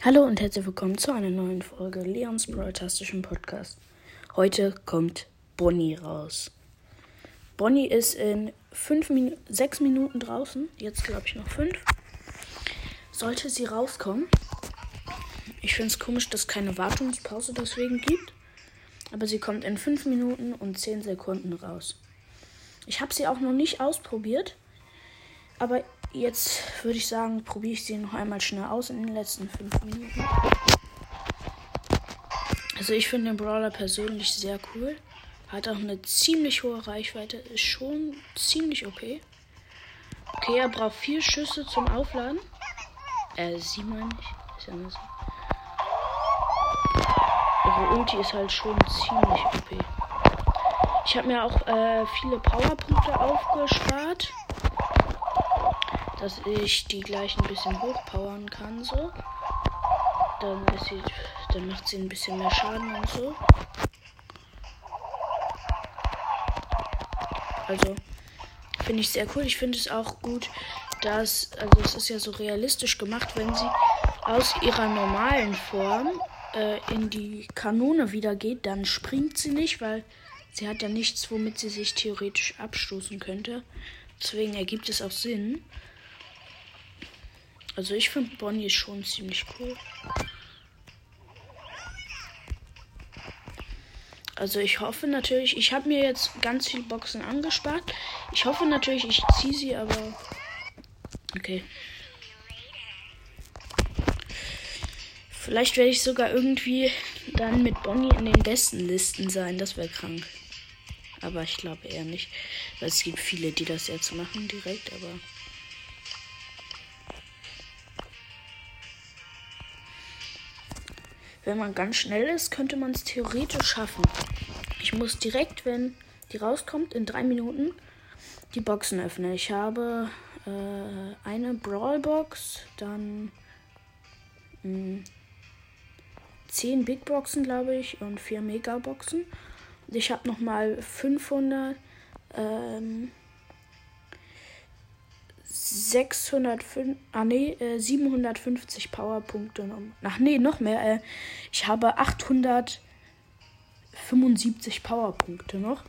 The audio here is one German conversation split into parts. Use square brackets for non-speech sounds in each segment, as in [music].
Hallo und herzlich willkommen zu einer neuen Folge Leons Broadcastischen Podcast. Heute kommt Bonnie raus. Bonnie ist in fünf Min sechs Minuten draußen. Jetzt glaube ich noch fünf. Sollte sie rauskommen. Ich finde es komisch, dass es keine Wartungspause deswegen gibt. Aber sie kommt in fünf Minuten und zehn Sekunden raus. Ich habe sie auch noch nicht ausprobiert. Aber Jetzt würde ich sagen, probiere ich sie noch einmal schnell aus in den letzten 5 Minuten. Also ich finde den Brawler persönlich sehr cool. Hat auch eine ziemlich hohe Reichweite. Ist schon ziemlich okay. Okay, er braucht vier Schüsse zum Aufladen. Äh, sie meine ich. Ist ja nur so. Ihre Ulti ist halt schon ziemlich OP. Ich habe mir auch äh, viele Powerpunkte aufgespart dass ich die gleich ein bisschen hochpowern kann, so. Dann ist sie, dann macht sie ein bisschen mehr Schaden und so. Also finde ich sehr cool. Ich finde es auch gut, dass, also es ist ja so realistisch gemacht, wenn sie aus ihrer normalen Form äh, in die Kanone wieder geht, dann springt sie nicht, weil sie hat ja nichts, womit sie sich theoretisch abstoßen könnte. Deswegen ergibt es auch Sinn. Also ich finde Bonnie schon ziemlich cool. Also ich hoffe natürlich, ich habe mir jetzt ganz viele Boxen angespart. Ich hoffe natürlich, ich ziehe sie, aber okay. Vielleicht werde ich sogar irgendwie dann mit Bonnie in den besten Listen sein. Das wäre krank. Aber ich glaube eher nicht. Weil es gibt viele, die das jetzt machen direkt, aber. Wenn man ganz schnell ist, könnte man es theoretisch schaffen. Ich muss direkt, wenn die rauskommt, in drei Minuten die Boxen öffnen. Ich habe äh, eine Brawlbox, dann mh, hm, zehn Big Boxen, glaube ich, und vier Megaboxen. Ich habe nochmal 500 ähm, 605, ah nee, äh, 750 Powerpunkte. Ach nee, noch mehr. Äh, ich habe 875 Powerpunkte noch.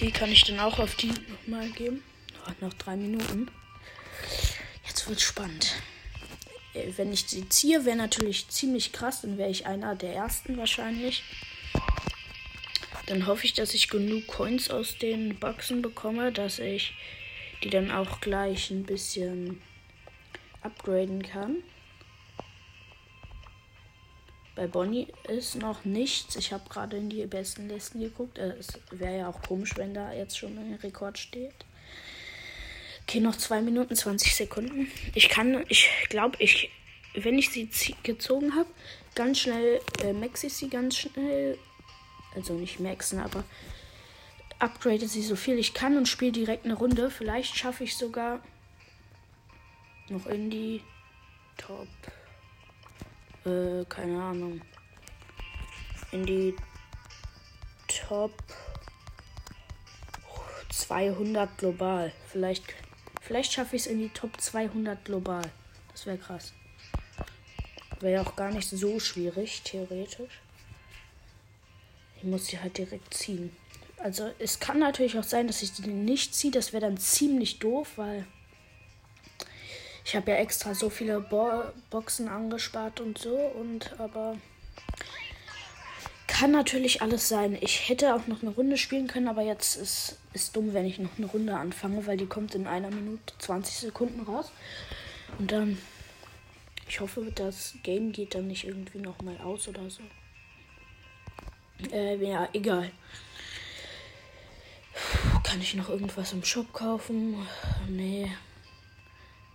Die kann ich dann auch auf die nochmal geben. Oh, noch drei Minuten. Jetzt wird's spannend. Äh, wenn ich sie ziehe, wäre natürlich ziemlich krass. Dann wäre ich einer der ersten wahrscheinlich. Dann hoffe ich, dass ich genug Coins aus den Boxen bekomme, dass ich die dann auch gleich ein bisschen upgraden kann. Bei Bonnie ist noch nichts. Ich habe gerade in die besten Listen geguckt. Äh, es wäre ja auch komisch, wenn da jetzt schon ein Rekord steht. Okay, noch 2 Minuten 20 Sekunden. Ich kann, ich glaube, ich, wenn ich sie gezogen habe, ganz schnell äh, max ich sie ganz schnell. Also nicht maxen, aber upgrade sie so viel ich kann und spiele direkt eine Runde. Vielleicht schaffe ich sogar noch in die Top. Äh, keine Ahnung. In die Top 200 global. Vielleicht, vielleicht schaffe ich es in die Top 200 global. Das wäre krass. Wäre ja auch gar nicht so schwierig, theoretisch. Ich muss sie halt direkt ziehen. Also es kann natürlich auch sein, dass ich die nicht ziehe. Das wäre dann ziemlich doof, weil ich habe ja extra so viele Bo Boxen angespart und so. Und aber kann natürlich alles sein. Ich hätte auch noch eine Runde spielen können, aber jetzt ist es dumm, wenn ich noch eine Runde anfange, weil die kommt in einer Minute 20 Sekunden raus. Und dann, ich hoffe, das Game geht dann nicht irgendwie nochmal aus oder so. Äh, ja, egal. Kann ich noch irgendwas im Shop kaufen? Nee.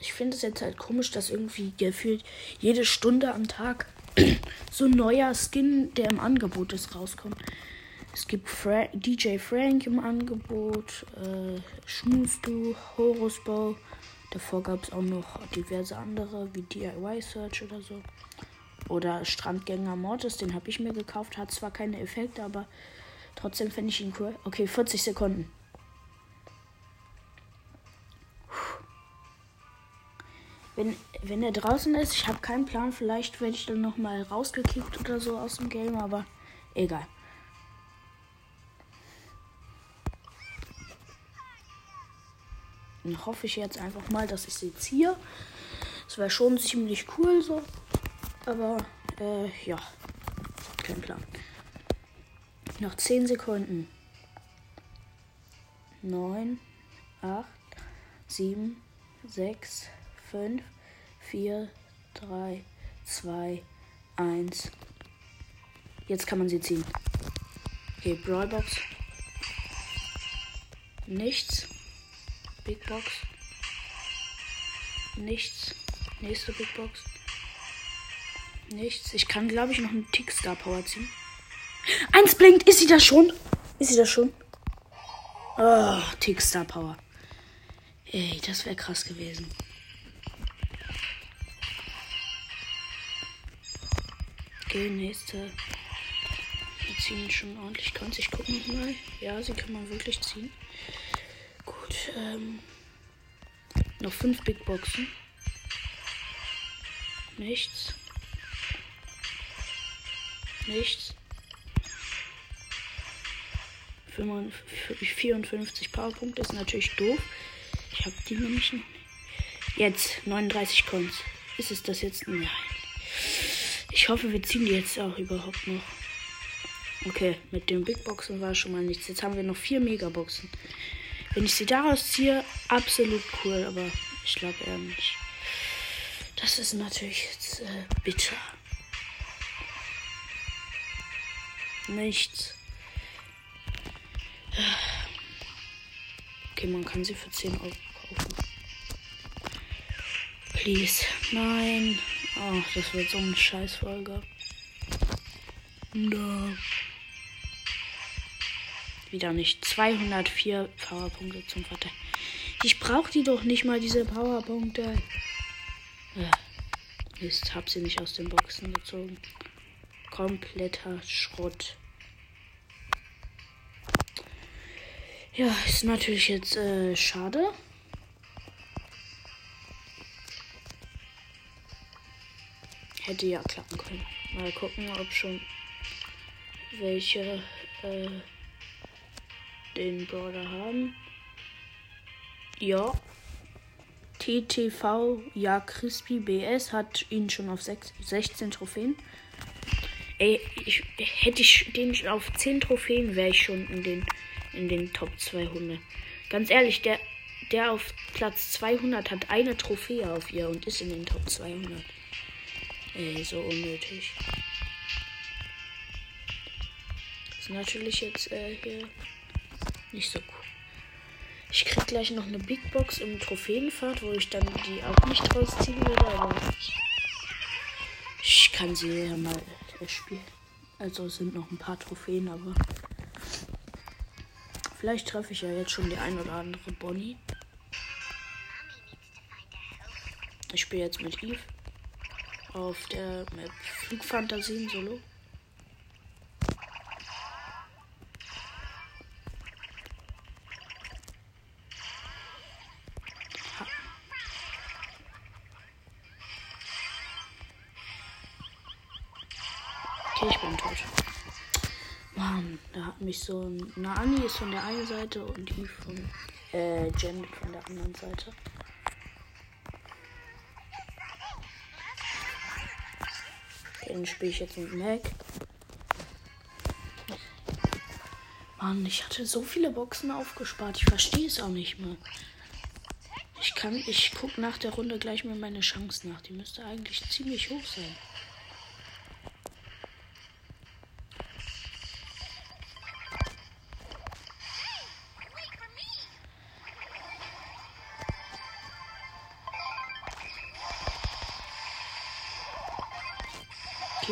Ich finde es jetzt halt komisch, dass irgendwie gefühlt jede Stunde am Tag [clears throat] so ein neuer Skin, der im Angebot ist, rauskommt. Es gibt Fra DJ Frank im Angebot, äh, Schmusdu, Horus Bow. Davor gab es auch noch diverse andere, wie DIY Search oder so. Oder Strandgänger Mortis, den habe ich mir gekauft. Hat zwar keine Effekte, aber trotzdem finde ich ihn cool. Okay, 40 Sekunden. Wenn, wenn er draußen ist, ich habe keinen Plan, vielleicht werde ich dann nochmal rausgekickt oder so aus dem Game, aber egal. Dann hoffe ich jetzt einfach mal, dass ich sie ziehe. Das wäre schon ziemlich cool so. Aber äh, ja, kein Plan. Noch 10 Sekunden. 9, 8, 7, 6, 5, 4, 3, 2, 1. Jetzt kann man sie ziehen. Okay, Brawlbox. Nichts. Big Box. Nichts. Nächste Big Box. Nichts. Ich kann, glaube ich, noch einen Tick Star Power ziehen. Eins blinkt. Ist sie das schon? Ist sie das schon? Oh, Tick Star Power. Ey, das wäre krass gewesen. Okay, nächste. Wir ziehen schon ordentlich. Kann ich gucken mal. Ja, sie kann man wirklich ziehen. Gut, ähm. Noch fünf Big Boxen. Nichts. Nichts. 54 Powerpunkte ist natürlich doof. Ich habe die nämlich noch Jetzt 39 Cons. Ist es das jetzt? Nein. Ich hoffe, wir ziehen die jetzt auch überhaupt noch. Okay, mit den Big Boxen war schon mal nichts. Jetzt haben wir noch vier Megaboxen. Wenn ich sie daraus ziehe, absolut cool, aber ich glaube eher nicht. Das ist natürlich jetzt äh, bitter. Nichts. Okay, man kann sie für 10 Euro kaufen. Please. Nein. Oh, das wird so eine Scheißfolge. No. Wieder nicht. 204 Powerpunkte zum Vater. Ich brauche die doch nicht mal, diese Powerpunkte. Mist, hab sie nicht aus den Boxen gezogen. Kompletter Schrott. Ja, ist natürlich jetzt äh, schade. Hätte ja klappen können. Mal gucken, ob schon welche äh, den Brawler haben. Ja. TTV, ja, Crispy BS hat ihn schon auf 6, 16 Trophäen. Ey, ich, hätte ich den auf 10 Trophäen, wäre ich schon in den in den Top 200. Ganz ehrlich, der, der auf Platz 200 hat eine Trophäe auf ihr und ist in den Top 200. Ey, so unnötig. Ist natürlich jetzt äh, hier nicht so cool. Ich krieg gleich noch eine Big Box im Trophäenfahrt, wo ich dann die auch nicht rausziehen würde, aber ich kann sie ja mal spielen. Also es sind noch ein paar Trophäen, aber Vielleicht treffe ich ja jetzt schon die ein oder andere Bonnie. Ich spiele jetzt mit Eve auf der Map Flugfantasien Solo. Okay, ich bin tot. Mann, da hat mich so ein. Nani ist von der einen Seite und die von. Äh, Jen von der anderen Seite. Dann spiele ich jetzt mit Mac. Mann, ich hatte so viele Boxen aufgespart. Ich verstehe es auch nicht mehr. Ich kann, ich gucke nach der Runde gleich mal meine Chance nach. Die müsste eigentlich ziemlich hoch sein.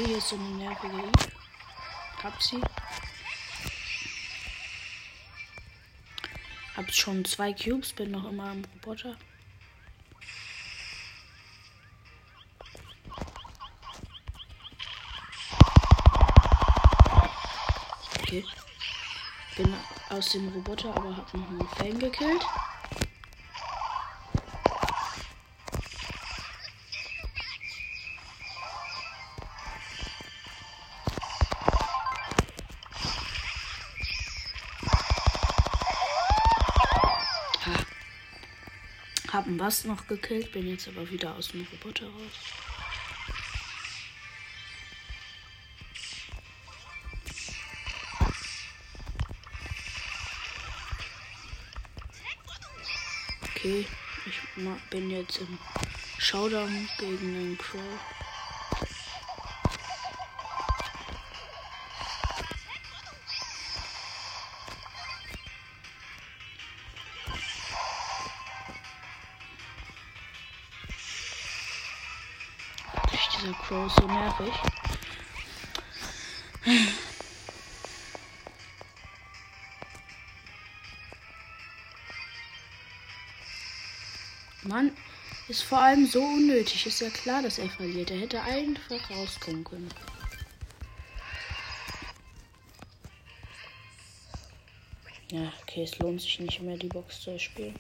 Hier ist so eine nervige sie. Hab schon zwei Cubes, bin noch immer am Roboter. Okay. Bin aus dem Roboter, aber hab noch einen Fan gekillt. Habe einen Bass noch gekillt, bin jetzt aber wieder aus dem Roboter raus. Okay, ich bin jetzt im Showdown gegen den Crow. Dieser Crow so nervig. Mann, ist vor allem so unnötig. Ist ja klar, dass er verliert. Er hätte einfach rauskommen können. Ja, okay, es lohnt sich nicht mehr, die Box zu spielen.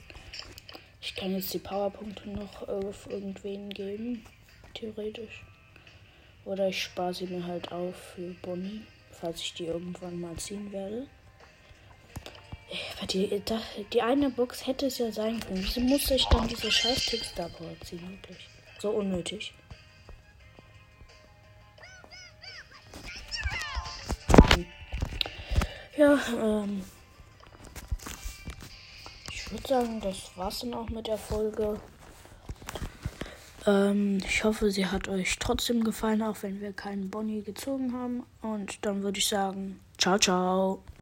Ich kann jetzt die Powerpunkte noch auf irgendwen geben, theoretisch. Oder ich spare sie mir halt auf für Bonnie, falls ich die irgendwann mal ziehen werde. Die, die eine Box hätte es ja sein können. Wieso musste ich dann diese scheiß Tickstar-Power ziehen? Wirklich. So unnötig. Ja, ähm. Ich würde sagen, das war's dann auch mit der Folge. Ähm, ich hoffe, sie hat euch trotzdem gefallen, auch wenn wir keinen Bonnie gezogen haben. Und dann würde ich sagen, ciao, ciao.